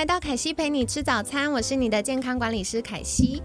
来到凯西陪你吃早餐，我是你的健康管理师凯西。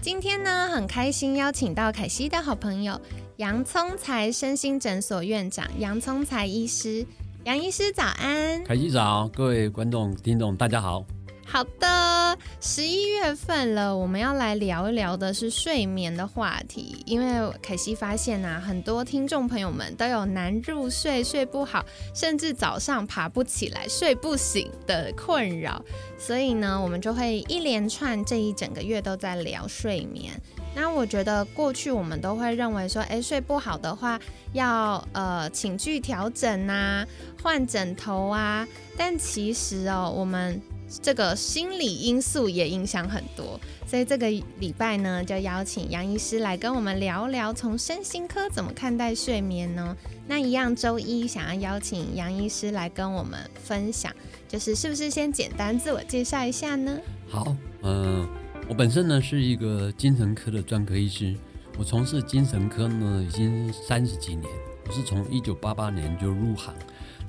今天呢，很开心邀请到凯西的好朋友洋葱才身心诊所院长洋葱才医师。杨医师早安，凯西早，各位观众听众大家好。好的，十一月份了，我们要来聊一聊的是睡眠的话题。因为凯西发现啊，很多听众朋友们都有难入睡、睡不好，甚至早上爬不起来、睡不醒的困扰，所以呢，我们就会一连串这一整个月都在聊睡眠。那我觉得过去我们都会认为说，哎，睡不好的话要呃寝具调整啊，换枕头啊，但其实哦，我们这个心理因素也影响很多，所以这个礼拜呢，就邀请杨医师来跟我们聊聊，从身心科怎么看待睡眠呢？那一样周一想要邀请杨医师来跟我们分享，就是是不是先简单自我介绍一下呢？好，嗯，我本身呢是一个精神科的专科医师，我从事精神科呢已经三十几年，我是从一九八八年就入行，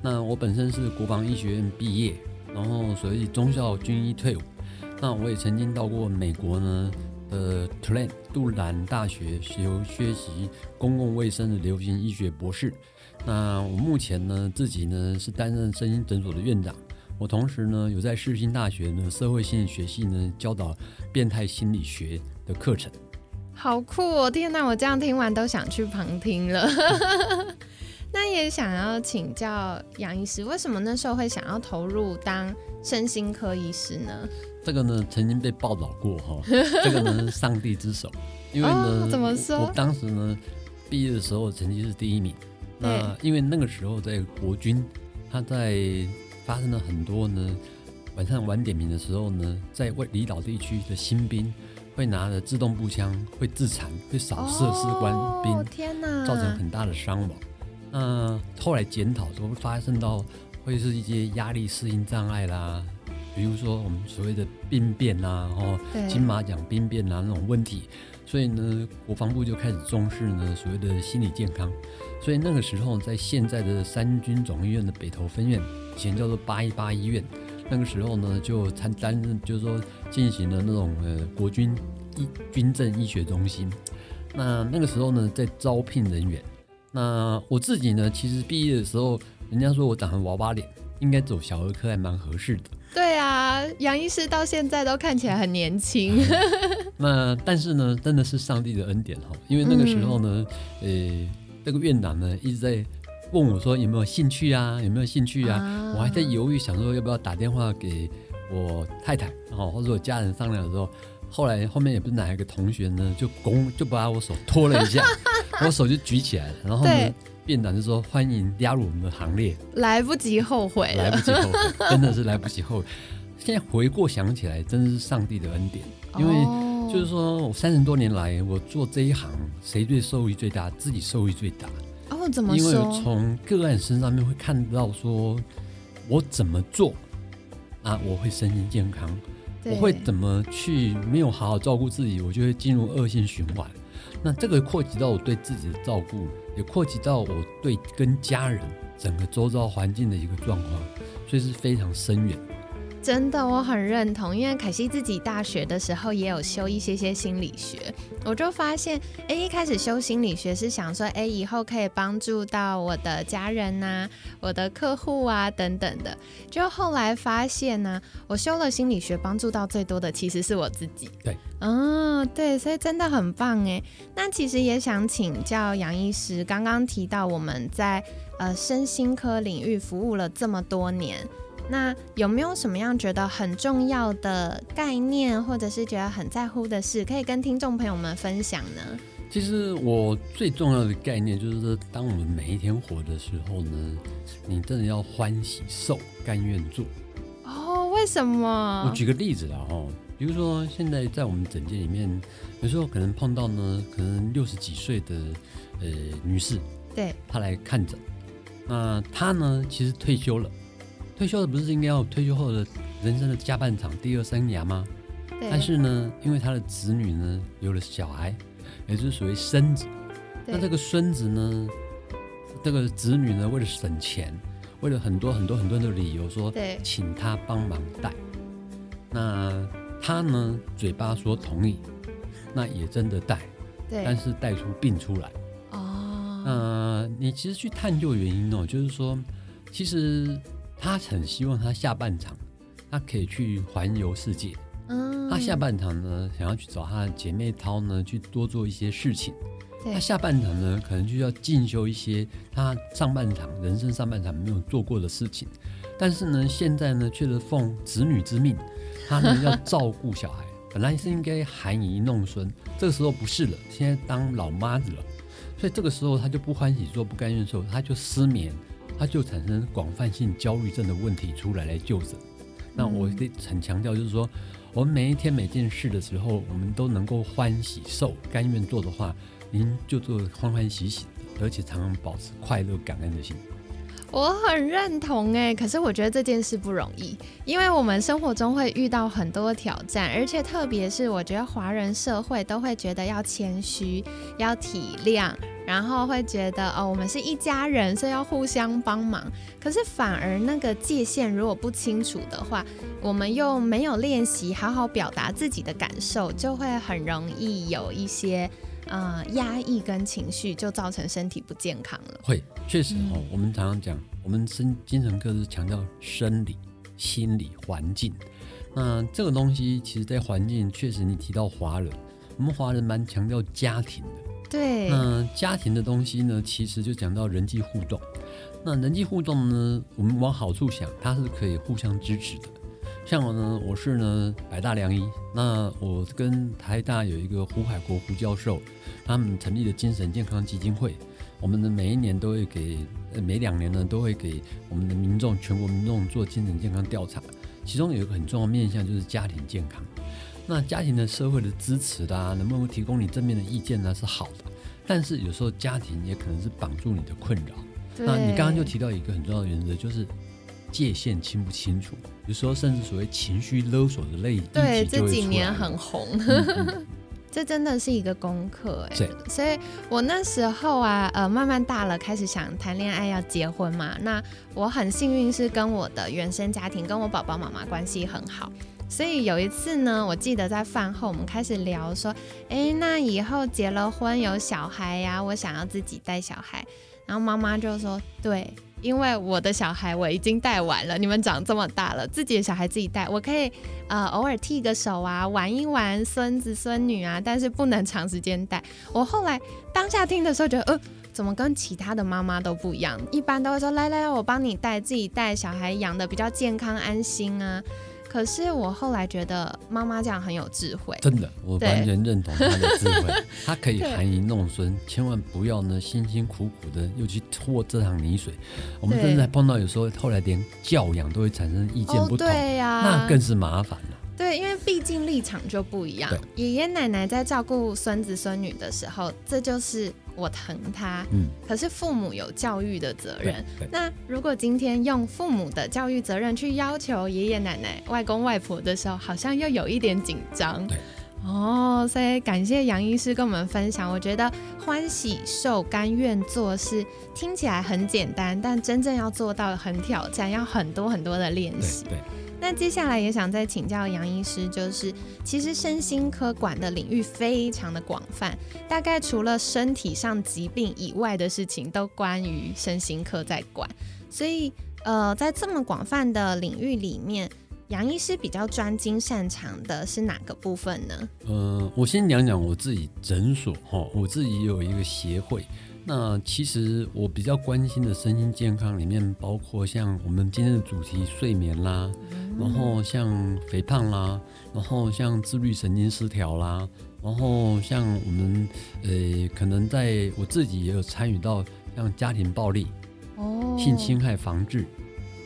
那我本身是国防医学院毕业。然后，所以中校军医退伍，那我也曾经到过美国呢的 Tulane 杜兰大学学学习公共卫生的流行医学博士。那我目前呢自己呢是担任身心诊所的院长，我同时呢有在世新大学呢社会心理学系呢教导变态心理学的课程。好酷哦！天哪，我这样听完都想去旁听了。那也想要请教杨医师，为什么那时候会想要投入当身心科医师呢？这个呢，曾经被报道过哈，这个呢是上帝之手，因为呢，怎么说？我当时呢毕业的时候成绩是第一名，那因为那个时候在国军，他在发生了很多呢晚上晚点名的时候呢，在外离岛地区的新兵会拿着自动步枪会自残，会扫射士官兵，天哪，造成很大的伤亡。那后来检讨都会发生到会是一些压力适应障碍啦，比如说我们所谓的病变呐，哦，金马奖病变呐那种问题，所以呢，国防部就开始重视呢所谓的心理健康，所以那个时候在现在的三军总医院的北投分院，以前叫做八一八医院，那个时候呢就参担任就是说进行了那种呃国军医军政医学中心，那那个时候呢在招聘人员。那我自己呢，其实毕业的时候，人家说我长成娃娃脸，应该走小儿科还蛮合适的。对啊，杨医师到现在都看起来很年轻。那但是呢，真的是上帝的恩典哈，因为那个时候呢，呃，这个院长呢一直在问我说有没有兴趣啊，有没有兴趣啊？我还在犹豫，想说要不要打电话给我太太，然后或者我家人商量的时候。后来后面也不是哪一个同学呢，就拱就把我手拖了一下，我手就举起来了，然后呢，店长就说欢迎加入我们的行列，来不及后悔，来不及后悔，真的是来不及后悔。现在回过想起来，真的是上帝的恩典，因为就是说我三十多年来我做这一行，谁最受益最大？自己受益最大。哦，怎么说？因为从个案身上面会看到说，我怎么做啊，我会身心健康。我会怎么去没有好好照顾自己，我就会进入恶性循环。那这个扩及到我对自己的照顾，也扩及到我对跟家人整个周遭环境的一个状况，所以是非常深远。真的，我很认同，因为凯西自己大学的时候也有修一些些心理学，我就发现，哎，一开始修心理学是想说，哎，以后可以帮助到我的家人呐，我的客户啊等等的，就后来发现呢，我修了心理学，帮助到最多的其实是我自己。对，嗯，对，所以真的很棒哎。那其实也想请教杨医师，刚刚提到我们在呃身心科领域服务了这么多年。那有没有什么样觉得很重要的概念，或者是觉得很在乎的事，可以跟听众朋友们分享呢？其实我最重要的概念就是说，当我们每一天活的时候呢，你真的要欢喜受，甘愿做。哦，为什么？我举个例子啦，哈，比如说现在在我们诊间里面，有时候可能碰到呢，可能六十几岁的呃女士，对，她来看诊，那她呢其实退休了，退休的不是应该要退休后的人生的下半场第二生涯吗？但是呢，因为他的子女呢有了小孩，也就是所谓孙子，那这个孙子呢，这个子女呢为了省钱。为了很多很多很多的理由说，请他帮忙带，那他呢嘴巴说同意，那也真的带，对但是带出病出来。哦，那你其实去探究原因哦，就是说，其实他很希望他下半场他可以去环游世界，嗯，他下半场呢想要去找他的姐妹涛呢去多做一些事情。他下半场呢，可能就要进修一些他上半场人生上半场没有做过的事情，但是呢，现在呢却是奉子女之命，他呢要照顾小孩，本来是应该含饴弄孙，这个时候不是了，现在当老妈子了，所以这个时候他就不欢喜做，不甘愿受，他就失眠，他就产生广泛性焦虑症的问题出来来就诊。那我得很强调，就是说，我们每一天每件事的时候，我们都能够欢喜受，甘愿做的话。您就做欢欢喜喜的，而且常常保持快乐感恩的心。我很认同哎，可是我觉得这件事不容易，因为我们生活中会遇到很多挑战，而且特别是我觉得华人社会都会觉得要谦虚、要体谅，然后会觉得哦，我们是一家人，所以要互相帮忙。可是反而那个界限如果不清楚的话，我们又没有练习好好表达自己的感受，就会很容易有一些。呃，压抑跟情绪就造成身体不健康了。会，确实哦。我们常常讲，我们生精神科是强调生理、心理、环境。那这个东西，其实在环境确实，你提到华人，我们华人蛮强调家庭的。对。那家庭的东西呢，其实就讲到人际互动。那人际互动呢，我们往好处想，它是可以互相支持的。像我呢，我是呢百大良医。那我跟台大有一个胡海国胡教授，他们成立的精神健康基金会。我们呢每一年都会给，每两年呢都会给我们的民众，全国民众做精神健康调查。其中有一个很重要的面向就是家庭健康。那家庭的社会的支持啦，能不能提供你正面的意见呢？是好的。但是有时候家庭也可能是绑住你的困扰。那你刚刚就提到一个很重要的原则，就是。界限清不清楚，有时候甚至所谓情绪勒索的类，对这几年很红，这真的是一个功课哎。对，所以我那时候啊，呃，慢慢大了，开始想谈恋爱要结婚嘛。那我很幸运是跟我的原生家庭，跟我爸爸妈妈关系很好。所以有一次呢，我记得在饭后我们开始聊说，哎，那以后结了婚有小孩呀，我想要自己带小孩。然后妈妈就说，对。因为我的小孩我已经带完了，你们长这么大了，自己的小孩自己带，我可以呃偶尔替个手啊，玩一玩孙子孙女啊，但是不能长时间带。我后来当下听的时候觉得，呃，怎么跟其他的妈妈都不一样？一般都会说，来来来，我帮你带，自己带小孩养的比较健康安心啊。可是我后来觉得妈妈这样很有智慧，真的，我完全认同她的智慧。她可以含饴弄孙，千万不要呢辛辛苦苦的又去拖这趟泥水。我们甚至还碰到有时候后来连教养都会产生意见不同，对呀，那更是麻烦了。对，因为毕竟立场就不一样。爷爷奶奶在照顾孙子孙女的时候，这就是我疼他。嗯。可是父母有教育的责任。那如果今天用父母的教育责任去要求爷爷奶奶、外公外婆的时候，好像又有一点紧张。对。哦，所以感谢杨医师跟我们分享。我觉得欢喜受、甘愿做事听起来很简单，但真正要做到很挑战，要很多很多的练习。对。那接下来也想再请教杨医师，就是其实身心科管的领域非常的广泛，大概除了身体上疾病以外的事情，都关于身心科在管。所以，呃，在这么广泛的领域里面，杨医师比较专精擅长的是哪个部分呢？呃，我先讲讲我自己诊所哈，我自己有一个协会。那其实我比较关心的身心健康里面，包括像我们今天的主题睡眠啦。然后像肥胖啦，然后像自律神经失调啦，然后像我们呃，可能在我自己也有参与到像家庭暴力、哦，性侵害防治、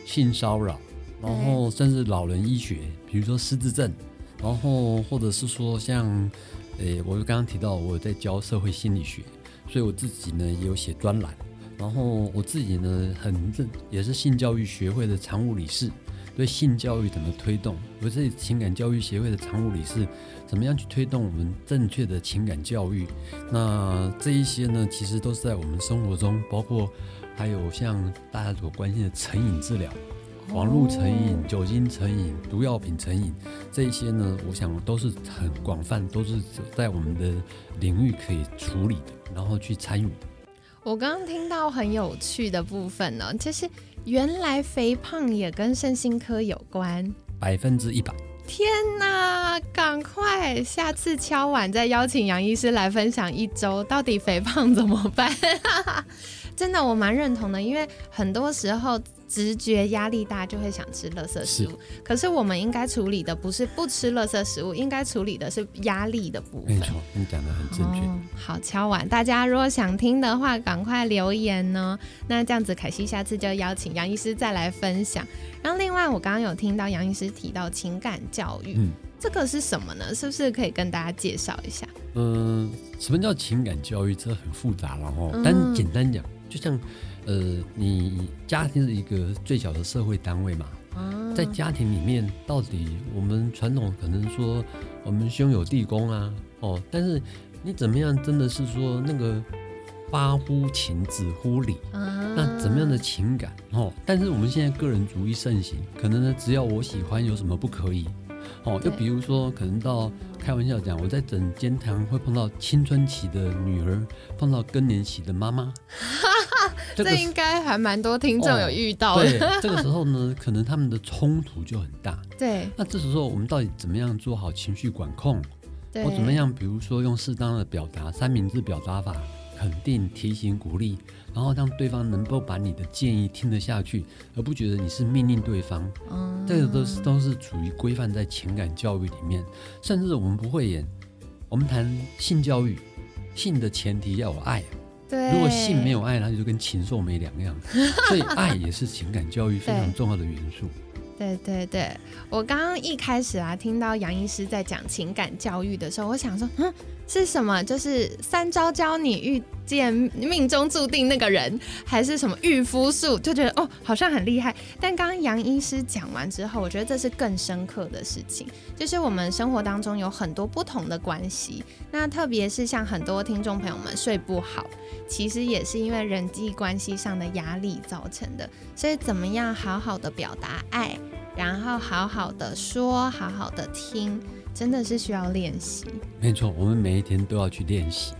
性骚扰，然后甚至老人医学，比如说失智症，然后或者是说像，诶，我刚刚提到我在教社会心理学，所以我自己呢也有写专栏，然后我自己呢很正也是性教育学会的常务理事。对性教育怎么推动？我是情感教育协会的常务理事，怎么样去推动我们正确的情感教育？那这一些呢，其实都是在我们生活中，包括还有像大家所关心的成瘾治疗、网络成瘾、酒精成瘾、毒药品成瘾这一些呢，我想都是很广泛，都是在我们的领域可以处理的，然后去参与的。我刚刚听到很有趣的部分呢，就是。原来肥胖也跟身心科有关，百分之一百。天哪，赶快下次敲碗再邀请杨医师来分享一周，到底肥胖怎么办？真的，我蛮认同的，因为很多时候。直觉压力大就会想吃垃圾食物，可是我们应该处理的不是不吃垃圾食物，应该处理的是压力的部分。没错，你讲的很正确。好，敲完，大家如果想听的话，赶快留言呢。那这样子，凯西下次就邀请杨医师再来分享。然后，另外我刚刚有听到杨医师提到情感教育，嗯，这个是什么呢？是不是可以跟大家介绍一下？嗯，什么叫情感教育？这很复杂了哦。但简单讲，就像。呃，你家庭是一个最小的社会单位嘛？在家庭里面，到底我们传统可能说我们兄友弟恭啊，哦，但是你怎么样真的是说那个发乎情，止乎礼，那怎么样的情感哦？但是我们现在个人主义盛行，可能呢，只要我喜欢，有什么不可以？哦，就比如说，可能到开玩笑讲，我在整间堂会碰到青春期的女儿，碰到更年期的妈妈。这应该还蛮多听众有遇到的。对，这个时候呢，可能他们的冲突就很大。对，那这时候我们到底怎么样做好情绪管控？我怎么样？比如说用适当的表达，三明治表达法，肯定、提醒、鼓励，然后让对方能够把你的建议听得下去，而不觉得你是命令对方。嗯，这个都是都是处于规范在情感教育里面。甚至我们不会演，我们谈性教育，性的前提要有爱。如果性没有爱，那就跟禽兽没两样。所以爱也是情感教育 非常重要的元素。对对对，我刚刚一开始啊，听到杨医师在讲情感教育的时候，我想说，嗯。是什么？就是三招教你遇见命中注定那个人，还是什么御夫术？就觉得哦，好像很厉害。但刚刚杨医师讲完之后，我觉得这是更深刻的事情，就是我们生活当中有很多不同的关系。那特别是像很多听众朋友们睡不好，其实也是因为人际关系上的压力造成的。所以怎么样好好的表达爱，然后好好的说，好好的听。真的是需要练习，没错，我们每一天都要去练习。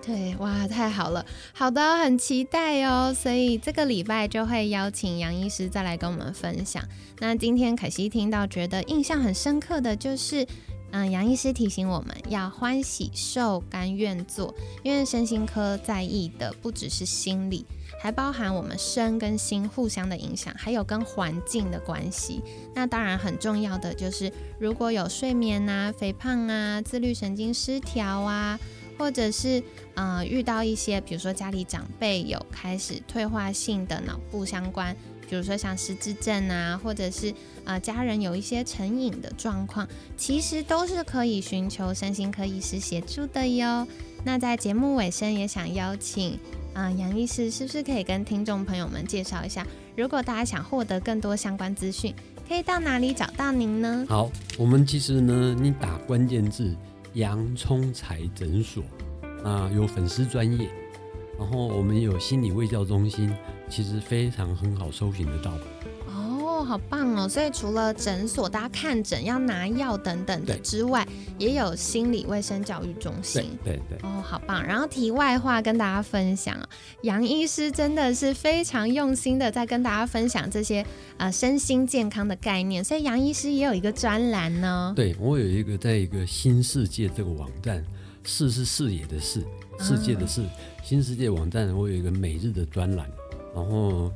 对，哇，太好了，好的，很期待哦。所以这个礼拜就会邀请杨医师再来跟我们分享。那今天可惜听到觉得印象很深刻的就是，嗯，杨医师提醒我们要欢喜受，甘愿做，因为身心科在意的不只是心理。还包含我们身跟心互相的影响，还有跟环境的关系。那当然很重要的就是，如果有睡眠啊、肥胖啊、自律神经失调啊，或者是呃遇到一些，比如说家里长辈有开始退化性的脑部相关，比如说像失智症啊，或者是呃家人有一些成瘾的状况，其实都是可以寻求身心科医师协助的哟。那在节目尾声也想邀请。啊，杨医师是不是可以跟听众朋友们介绍一下？如果大家想获得更多相关资讯，可以到哪里找到您呢？好，我们其实呢，你打关键字“洋葱才诊所”，啊，有粉丝专业，然后我们有心理卫教中心，其实非常很好搜寻得到。哦好棒哦！所以除了诊所，大家看诊要拿药等等的之外，也有心理卫生教育中心。对对哦，好棒！然后题外话跟大家分享啊，杨医师真的是非常用心的在跟大家分享这些呃身心健康的概念。所以杨医师也有一个专栏呢。对我有一个在一个新世界这个网站，视是视野的视，世界的视，新世界网站，我有一个每日的专栏，然后。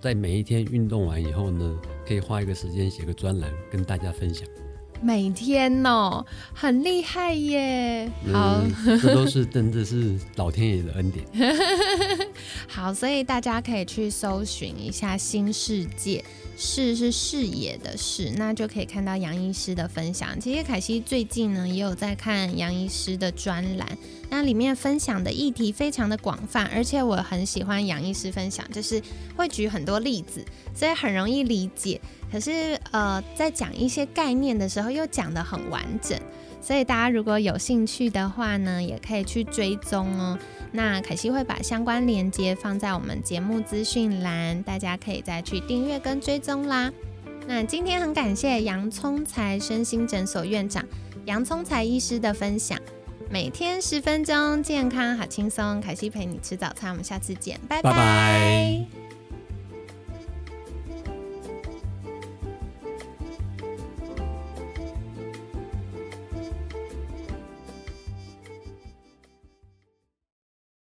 在每一天运动完以后呢，可以花一个时间写个专栏跟大家分享。每天哦，很厉害耶！好，这都是真的是老天爷的恩典。好，所以大家可以去搜寻一下新世界。视是视野的视，那就可以看到杨医师的分享。其实凯西最近呢也有在看杨医师的专栏，那里面分享的议题非常的广泛，而且我很喜欢杨医师分享，就是会举很多例子，所以很容易理解。可是呃，在讲一些概念的时候又讲得很完整，所以大家如果有兴趣的话呢，也可以去追踪哦。那凯西会把相关链接放在我们节目资讯栏，大家可以再去订阅跟追踪啦。那今天很感谢洋葱才身心诊所院长洋葱才医师的分享，每天十分钟，健康好轻松。凯西陪你吃早餐，我们下次见，拜拜。